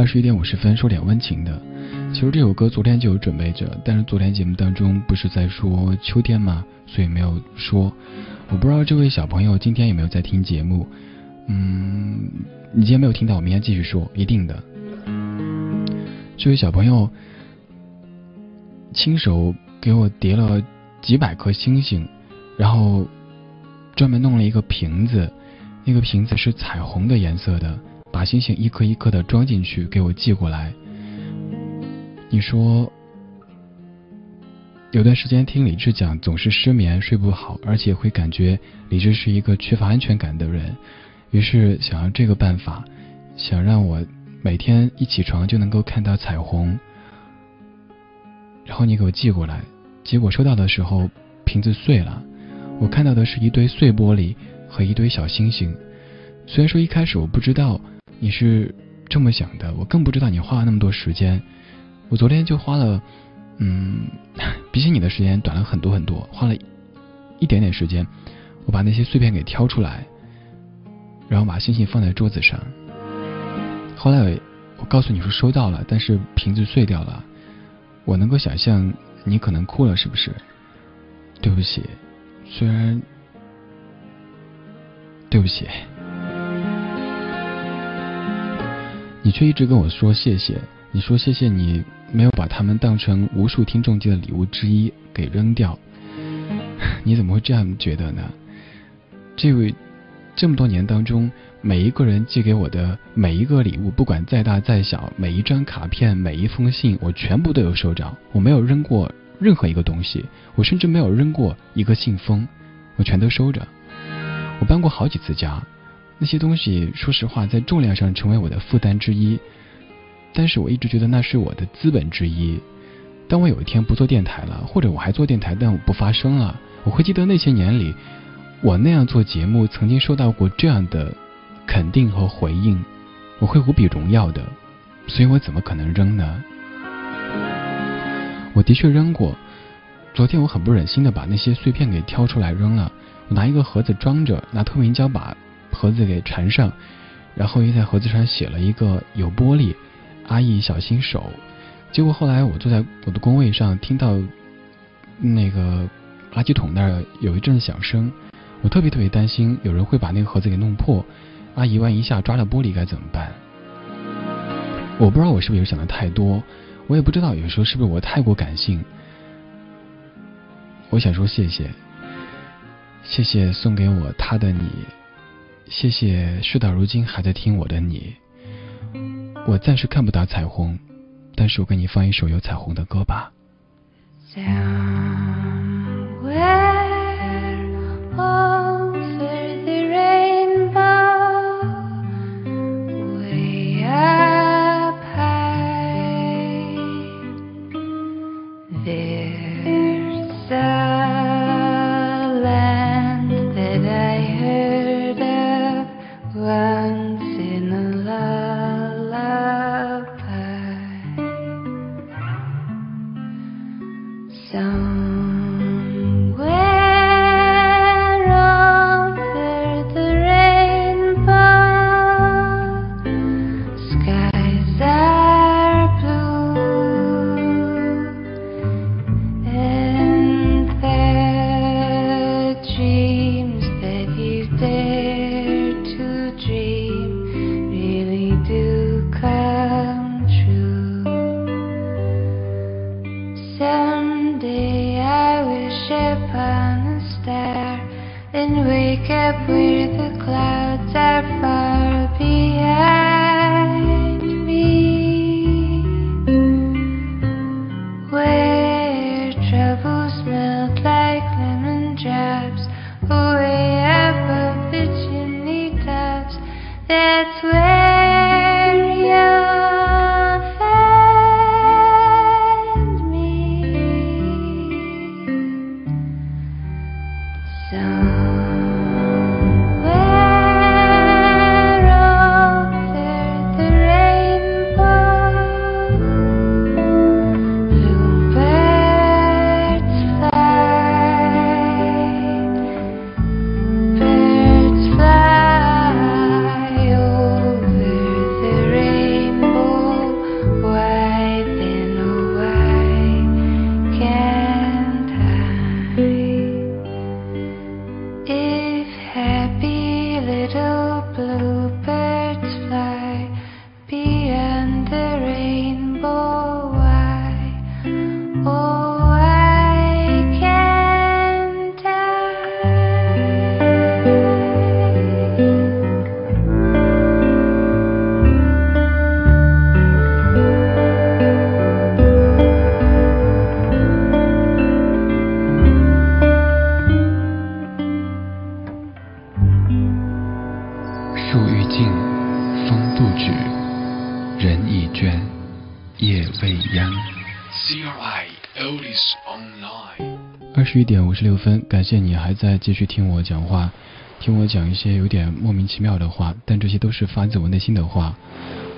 二十一点五十分，说点温情的。其实这首歌昨天就有准备着，但是昨天节目当中不是在说秋天吗？所以没有说。我不知道这位小朋友今天有没有在听节目。嗯，你今天没有听到，我明天继续说，一定的。这位小朋友亲手给我叠了几百颗星星，然后专门弄了一个瓶子，那个瓶子是彩虹的颜色的，把星星一颗一颗的装进去，给我寄过来。你说，有段时间听李志讲，总是失眠睡不好，而且会感觉李志是一个缺乏安全感的人，于是想要这个办法，想让我每天一起床就能够看到彩虹。然后你给我寄过来，结果收到的时候瓶子碎了，我看到的是一堆碎玻璃和一堆小星星。虽然说一开始我不知道你是这么想的，我更不知道你花了那么多时间。我昨天就花了，嗯，比起你的时间短了很多很多，花了一点点时间，我把那些碎片给挑出来，然后把星星放在桌子上。后来我告诉你说收到了，但是瓶子碎掉了，我能够想象你可能哭了，是不是？对不起，虽然对不起，你却一直跟我说谢谢，你说谢谢你。没有把他们当成无数听众寄的礼物之一给扔掉，你怎么会这样觉得呢？这位这么多年当中，每一个人寄给我的每一个礼物，不管再大再小，每一张卡片、每一封信，我全部都有收着。我没有扔过任何一个东西，我甚至没有扔过一个信封，我全都收着。我搬过好几次家，那些东西，说实话，在重量上成为我的负担之一。但是我一直觉得那是我的资本之一。当我有一天不做电台了，或者我还做电台，但我不发声了，我会记得那些年里，我那样做节目曾经受到过这样的肯定和回应，我会无比荣耀的。所以我怎么可能扔呢？我的确扔过。昨天我很不忍心的把那些碎片给挑出来扔了。我拿一个盒子装着，拿透明胶把盒子给缠上，然后又在盒子上写了一个有玻璃。阿姨小心手，结果后来我坐在我的工位上，听到那个垃圾桶那儿有一阵响声，我特别特别担心有人会把那个盒子给弄破，阿姨万一下抓了玻璃该怎么办？我不知道我是不是想的太多，我也不知道有时候是不是我太过感性。我想说谢谢，谢谢送给我他的你，谢谢事到如今还在听我的你。我暂时看不到彩虹，但是我给你放一首有彩虹的歌吧。There. and wake up where the clouds are far behind. help. 二十一点五十六分，感谢你还在继续听我讲话，听我讲一些有点莫名其妙的话，但这些都是发自我内心的话。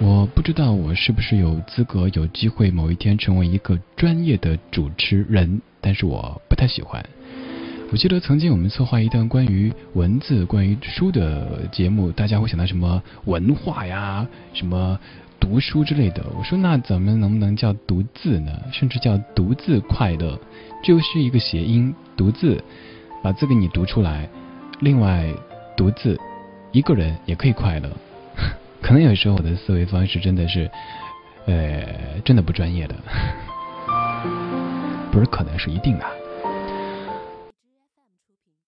我不知道我是不是有资格、有机会某一天成为一个专业的主持人，但是我不太喜欢。我记得曾经我们策划一段关于文字、关于书的节目，大家会想到什么文化呀、什么读书之类的。我说那咱们能不能叫读字呢？甚至叫读字快乐，这就是一个谐音，读字，把字给你读出来。另外，独自，一个人也可以快乐。可能有时候我的思维方式真的是，呃，真的不专业的，不是可能是一定的。